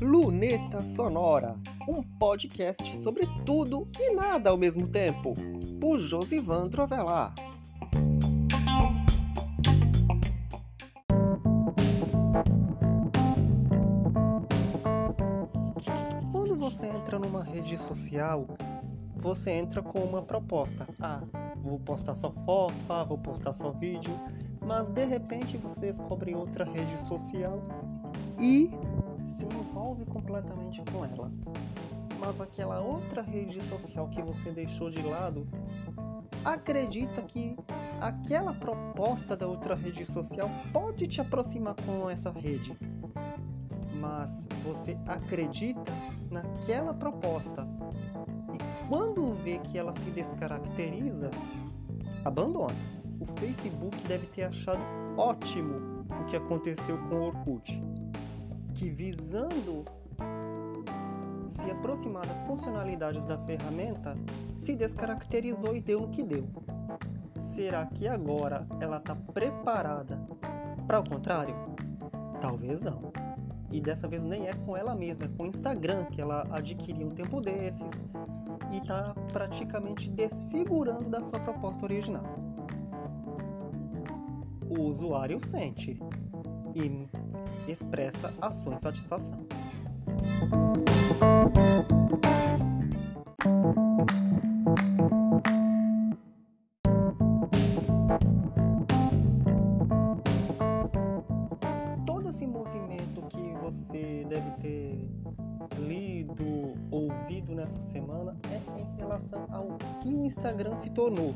Luneta Sonora, um podcast sobre tudo e nada ao mesmo tempo, por Josivan Trovelar. Quando você entra numa rede social, você entra com uma proposta. Ah, vou postar só foto, ah, vou postar só vídeo. Mas de repente você descobre outra rede social e se envolve completamente com ela. Mas aquela outra rede social que você deixou de lado acredita que aquela proposta da outra rede social pode te aproximar com essa rede. Mas você acredita naquela proposta e quando vê que ela se descaracteriza, abandona. Facebook deve ter achado ótimo o que aconteceu com o Orkut, que visando se aproximar das funcionalidades da ferramenta, se descaracterizou e deu no que deu. Será que agora ela está preparada para o contrário? Talvez não. E dessa vez nem é com ela mesma, é com o Instagram que ela adquiriu um tempo desses e está praticamente desfigurando da sua proposta original. O usuário sente e expressa a sua insatisfação. Todo esse movimento que você deve ter lido, ouvido nessa semana é em relação ao que o Instagram se tornou.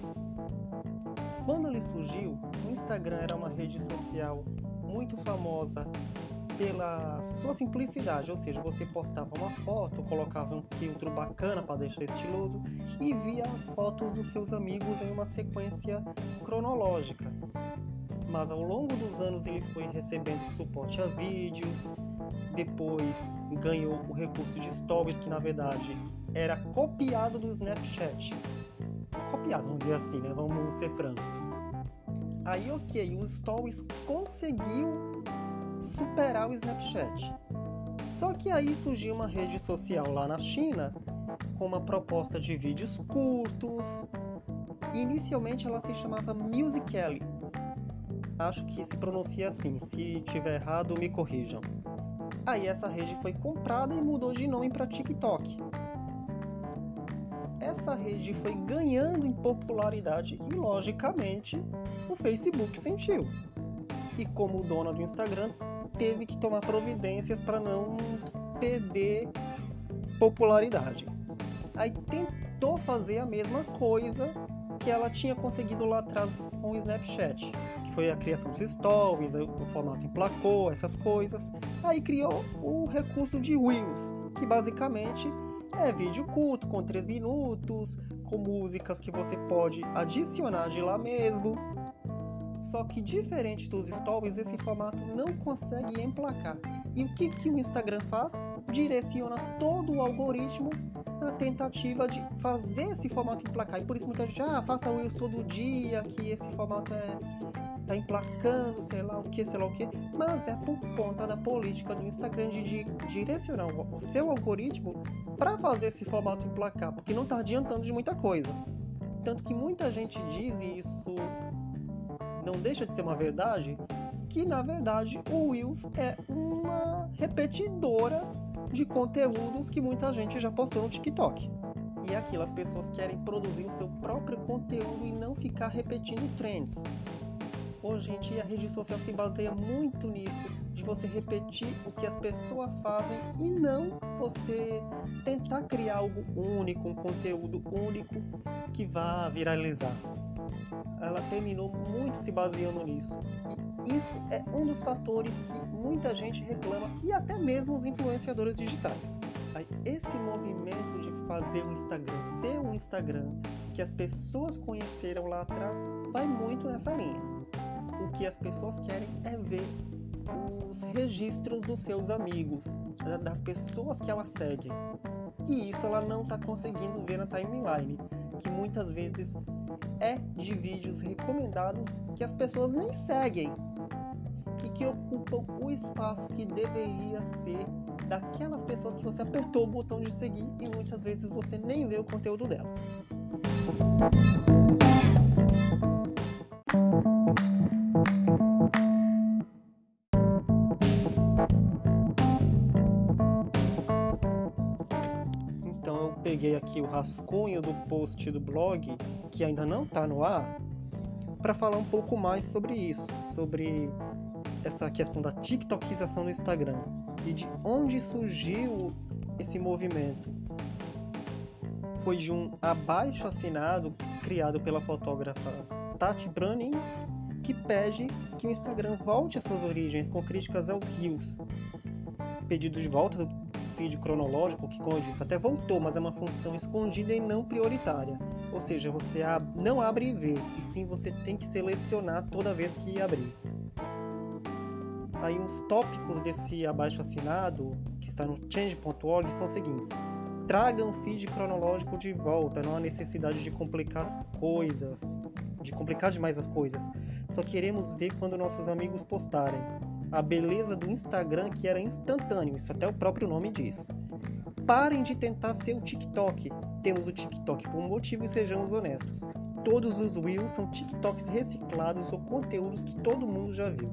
Quando ele surgiu, Instagram era uma rede social muito famosa pela sua simplicidade, ou seja, você postava uma foto, colocava um filtro bacana para deixar estiloso e via as fotos dos seus amigos em uma sequência cronológica. Mas ao longo dos anos ele foi recebendo suporte a vídeos, depois ganhou o recurso de stories que na verdade era copiado do Snapchat. Copiado, vamos dizer assim, né? Vamos ser francos. Aí, ok, o Stories conseguiu superar o Snapchat. Só que aí surgiu uma rede social lá na China com uma proposta de vídeos curtos. Inicialmente ela se chamava Musical.ly. Acho que se pronuncia assim. Se tiver errado, me corrijam. Aí essa rede foi comprada e mudou de nome para TikTok. Essa rede foi ganhando em popularidade e, logicamente, o Facebook sentiu. E como dona do Instagram, teve que tomar providências para não perder popularidade. Aí tentou fazer a mesma coisa que ela tinha conseguido lá atrás com o Snapchat, que foi a criação dos stories, o formato emplacou, essas coisas. Aí criou o recurso de Reels, que basicamente é vídeo curto, com 3 minutos, com músicas que você pode adicionar de lá mesmo. Só que diferente dos stories, esse formato não consegue emplacar. E o que, que o Instagram faz? Direciona todo o algoritmo na tentativa de fazer esse formato emplacar. E por isso muita gente, ah, faça Reels todo dia, que esse formato é, tá emplacando, sei lá o que, sei lá o que, mas é por conta da política do Instagram de, direcionar o seu algoritmo para fazer esse formato emplacar, porque não tá adiantando de muita coisa. Tanto que muita gente diz, e isso não deixa de ser uma verdade, que na verdade o Reels é uma repetidora de conteúdos que muita gente já postou no TikTok. E é aquilo, as pessoas querem produzir o seu próprio conteúdo e não ficar repetindo trends. Hoje em dia a rede social se baseia muito nisso, de você repetir o que as pessoas fazem e não você tentar criar algo único, um conteúdo único que vá viralizar. Ela terminou muito se baseando nisso. E isso é um dos fatores que muita gente reclama e até mesmo os influenciadores digitais. Esse movimento de fazer o Instagram ser um Instagram que as pessoas conheceram lá atrás vai muito nessa linha o que as pessoas querem é ver os registros dos seus amigos, das pessoas que ela segue. E isso ela não está conseguindo ver na timeline, que muitas vezes é de vídeos recomendados que as pessoas nem seguem. e que ocupam o espaço que deveria ser daquelas pessoas que você apertou o botão de seguir e muitas vezes você nem vê o conteúdo delas. Peguei aqui o rascunho do post do blog, que ainda não está no ar, para falar um pouco mais sobre isso, sobre essa questão da TikTokização do Instagram e de onde surgiu esse movimento. Foi de um abaixo assinado criado pela fotógrafa Tati Branning que pede que o Instagram volte às suas origens com críticas aos rios. Pedido de volta do feed cronológico, que como eu disse, até voltou, mas é uma função escondida e não prioritária. Ou seja, você não abre e vê, e sim você tem que selecionar toda vez que abrir. Aí os tópicos desse abaixo assinado, que está no change.org, são os seguintes. Tragam o feed cronológico de volta, não há necessidade de complicar as coisas, de complicar demais as coisas. Só queremos ver quando nossos amigos postarem. A beleza do Instagram que era instantâneo, isso até o próprio nome diz. Parem de tentar ser o TikTok. Temos o TikTok por um motivo e sejamos honestos. Todos os Reels são TikToks reciclados ou conteúdos que todo mundo já viu.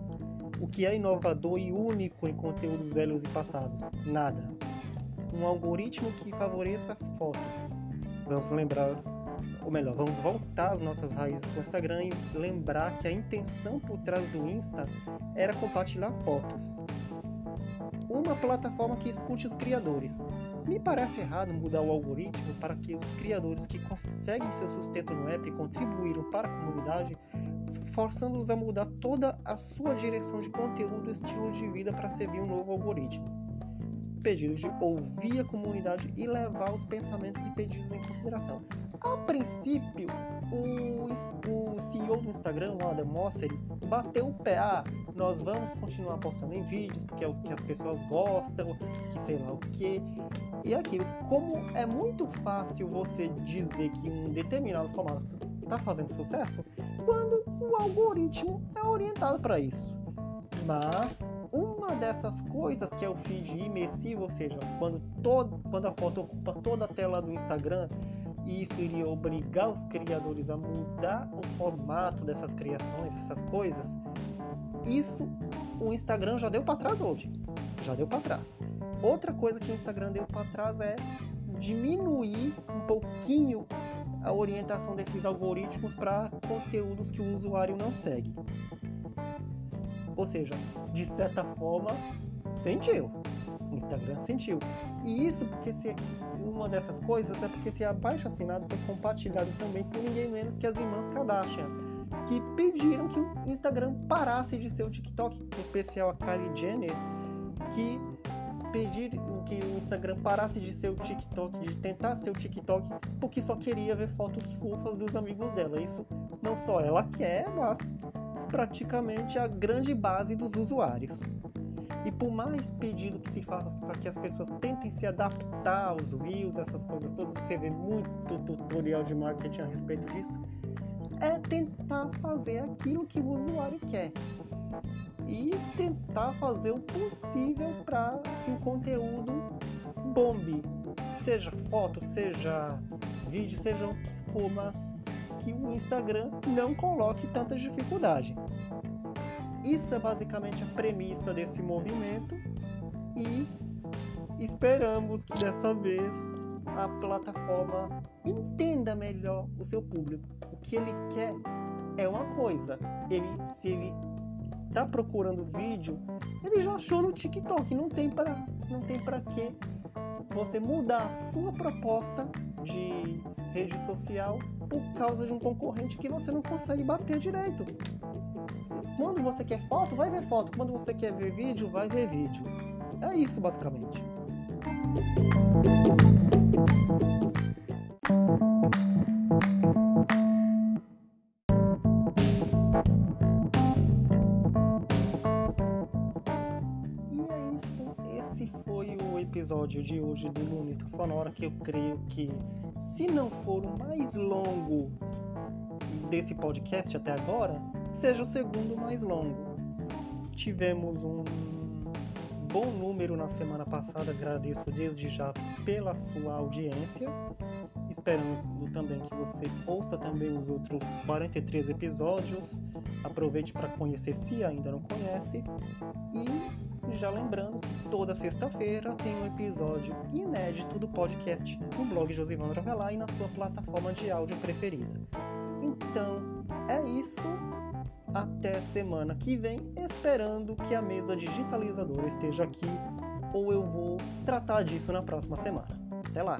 O que é inovador e único em conteúdos velhos e passados? Nada. Um algoritmo que favoreça fotos. Vamos lembrar, ou melhor, vamos voltar às nossas raízes com o Instagram e lembrar que a intenção por trás do Insta era compartilhar fotos. Uma plataforma que escute os criadores. Me parece errado mudar o algoritmo para que os criadores que conseguem seu sustento no app contribuíram para a comunidade forçando-os a mudar toda a sua direção de conteúdo e estilo de vida para servir um novo algoritmo. Pedidos de ouvir a comunidade e levar os pensamentos e pedidos em consideração. A princípio, o, o CEO do Instagram, o Adam Mosseri, bateu o pé. Ah, nós vamos continuar postando em vídeos porque é o que as pessoas gostam, que sei lá o que. E aquilo, como é muito fácil você dizer que um determinado formato está fazendo sucesso, quando o algoritmo é orientado para isso. Mas uma dessas coisas que é o feed imersivo, ou seja, quando, todo, quando a foto ocupa toda a tela do Instagram, isso iria obrigar os criadores a mudar o formato dessas criações, essas coisas, isso o Instagram já deu para trás hoje. Já deu para trás. Outra coisa que o Instagram deu para trás é diminuir um pouquinho a orientação desses algoritmos para conteúdos que o usuário não segue. Ou seja, de certa forma, sentiu. O Instagram sentiu. E isso porque se uma dessas coisas é porque esse abaixo assinado foi compartilhado também por ninguém menos que as irmãs Kardashian, que pediram que o Instagram parasse de ser o TikTok, em especial a Kylie Jenner, que pedir que o Instagram parasse de ser o TikTok, de tentar ser o TikTok, porque só queria ver fotos fofas dos amigos dela. Isso não só ela quer, mas praticamente a grande base dos usuários. E por mais pedido que se faça que as pessoas tentem se adaptar aos Reels, essas coisas todas, você vê muito tutorial de marketing a respeito disso, é tentar fazer aquilo que o usuário quer e tentar fazer o possível para que o conteúdo bombe, seja foto, seja vídeo, seja o que for, mas que o Instagram não coloque tanta dificuldade. Isso é basicamente a premissa desse movimento e esperamos que dessa vez a plataforma entenda melhor o seu público. O que ele quer é uma coisa. Ele, se ele tá procurando vídeo, ele já achou no TikTok. Não tem para não tem para que você mudar a sua proposta de rede social por causa de um concorrente que você não consegue bater direito. Quando você quer foto, vai ver foto. Quando você quer ver vídeo, vai ver vídeo. É isso basicamente. episódio de hoje do Lunita Sonora, que eu creio que, se não for o mais longo desse podcast até agora, seja o segundo mais longo. tivemos um bom número na semana passada, agradeço desde já pela sua audiência. Esperando também que você ouça também os outros 43 episódios. Aproveite para conhecer se ainda não conhece. E já lembrando que toda sexta-feira tem um episódio inédito do podcast no blog Josivandro Dravelar e na sua plataforma de áudio preferida. Então, é isso. Até semana que vem, esperando que a mesa digitalizadora esteja aqui, ou eu vou tratar disso na próxima semana. Até lá!